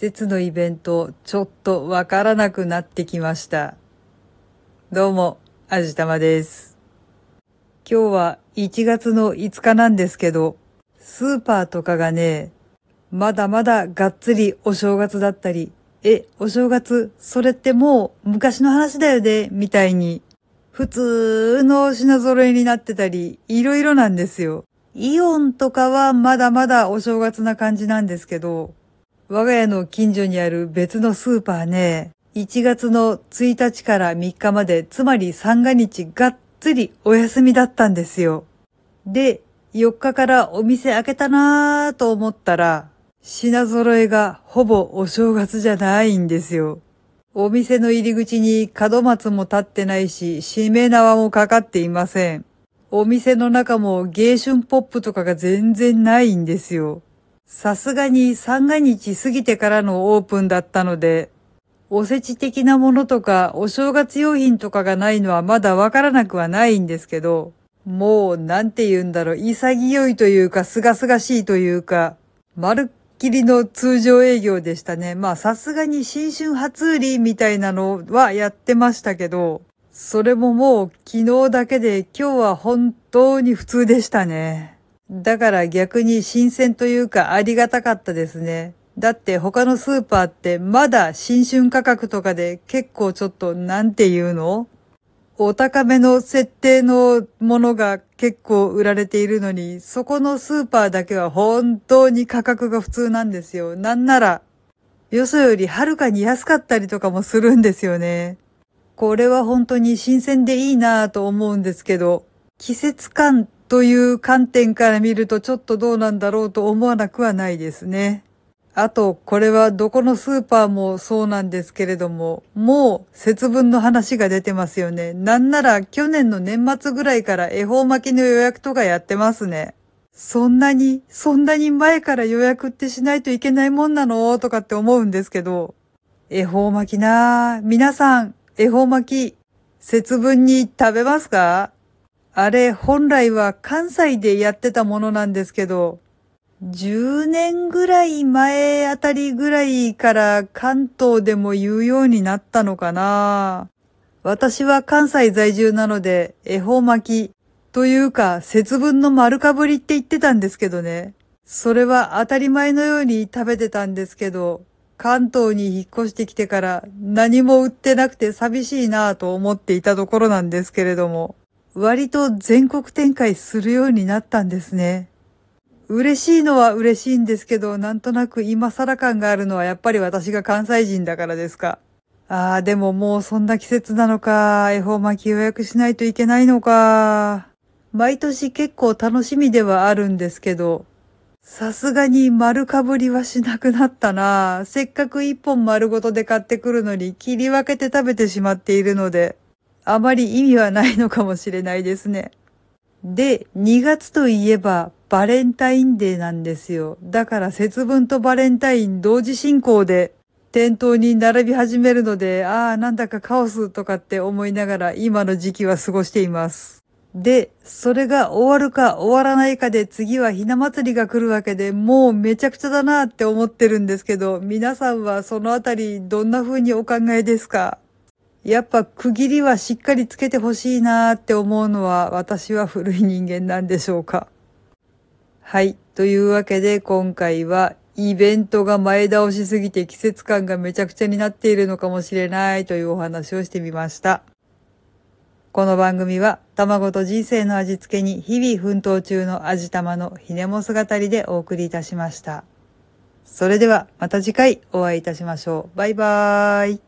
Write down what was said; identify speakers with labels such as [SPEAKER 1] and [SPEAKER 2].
[SPEAKER 1] 節のイベント、ちょっとわからなくなってきました。どうも、あじたまです。今日は1月の5日なんですけど、スーパーとかがね、まだまだがっつりお正月だったり、え、お正月、それってもう昔の話だよね、みたいに、普通の品揃えになってたり、いろいろなんですよ。イオンとかはまだまだお正月な感じなんですけど、我が家の近所にある別のスーパーね、1月の1日から3日まで、つまり三が日がっつりお休みだったんですよ。で、4日からお店開けたなぁと思ったら、品揃えがほぼお正月じゃないんですよ。お店の入り口に門松も立ってないし、しめ縄もかかっていません。お店の中も芸春ポップとかが全然ないんですよ。さすがに三が日過ぎてからのオープンだったので、おせち的なものとかお正月用品とかがないのはまだわからなくはないんですけど、もうなんて言うんだろう、潔いというか、すがすがしいというか、まるっきりの通常営業でしたね。まあさすがに新春初売りみたいなのはやってましたけど、それももう昨日だけで今日は本当に普通でしたね。だから逆に新鮮というかありがたかったですね。だって他のスーパーってまだ新春価格とかで結構ちょっとなんて言うの？お高めの設定のものが結構売られているのに、そこのスーパーだけは本当に価格が普通なんですよ。なんなら、よそよりはるかに安かったりとかもするんですよね。これは本当に新鮮でいいなぁと思うんですけど、季節感という観点から見るとちょっとどうなんだろうと思わなくはないですね。あと、これはどこのスーパーもそうなんですけれども、もう節分の話が出てますよね。なんなら去年の年末ぐらいから恵方巻きの予約とかやってますね。そんなに、そんなに前から予約ってしないといけないもんなの？とかって思うんですけど、恵方巻きなぁ。皆さん、恵方巻き、節分に食べますか？あれ、本来は関西でやってたものなんですけど、10年ぐらい前あたりぐらいから関東でも言うようになったのかな私は関西在住なので、恵方巻きというか節分の丸かぶりって言ってたんですけどね。それは当たり前のように食べてたんですけど、関東に引っ越してきてから何も売ってなくて寂しいなぁと思っていたところなんですけれども、割と全国展開するようになったんですね。嬉しいのは嬉しいんですけど、なんとなく今更感があるのはやっぱり私が関西人だからですか。ああ、でももうそんな季節なのか。恵方巻き予約しないといけないのか。毎年結構楽しみではあるんですけど、さすがに丸かぶりはしなくなったな。せっかく一本丸ごとで買ってくるのに切り分けて食べてしまっているので、あまり意味はないのかもしれないですね。で、2月といえばバレンタインデーなんですよ。だから節分とバレンタイン同時進行で店頭に並び始めるので、ああ、なんだかカオスとかって思いながら今の時期は過ごしています。で、それが終わるか終わらないかで次はひな祭りが来るわけでもうめちゃくちゃだなって思ってるんですけど、皆さんはそのあたりどんな風にお考えですか？やっぱ区切りはしっかりつけてほしいなーって思うのは私は古い人間なんでしょうか。はい。というわけで今回はイベントが前倒しすぎて季節感がめちゃくちゃになっているのかもしれないというお話をしてみました。この番組は卵と人生の味付けに日々奮闘中の味玉のひねも姿りでお送りいたしました。それではまた次回お会いいたしましょう。バイバーイ。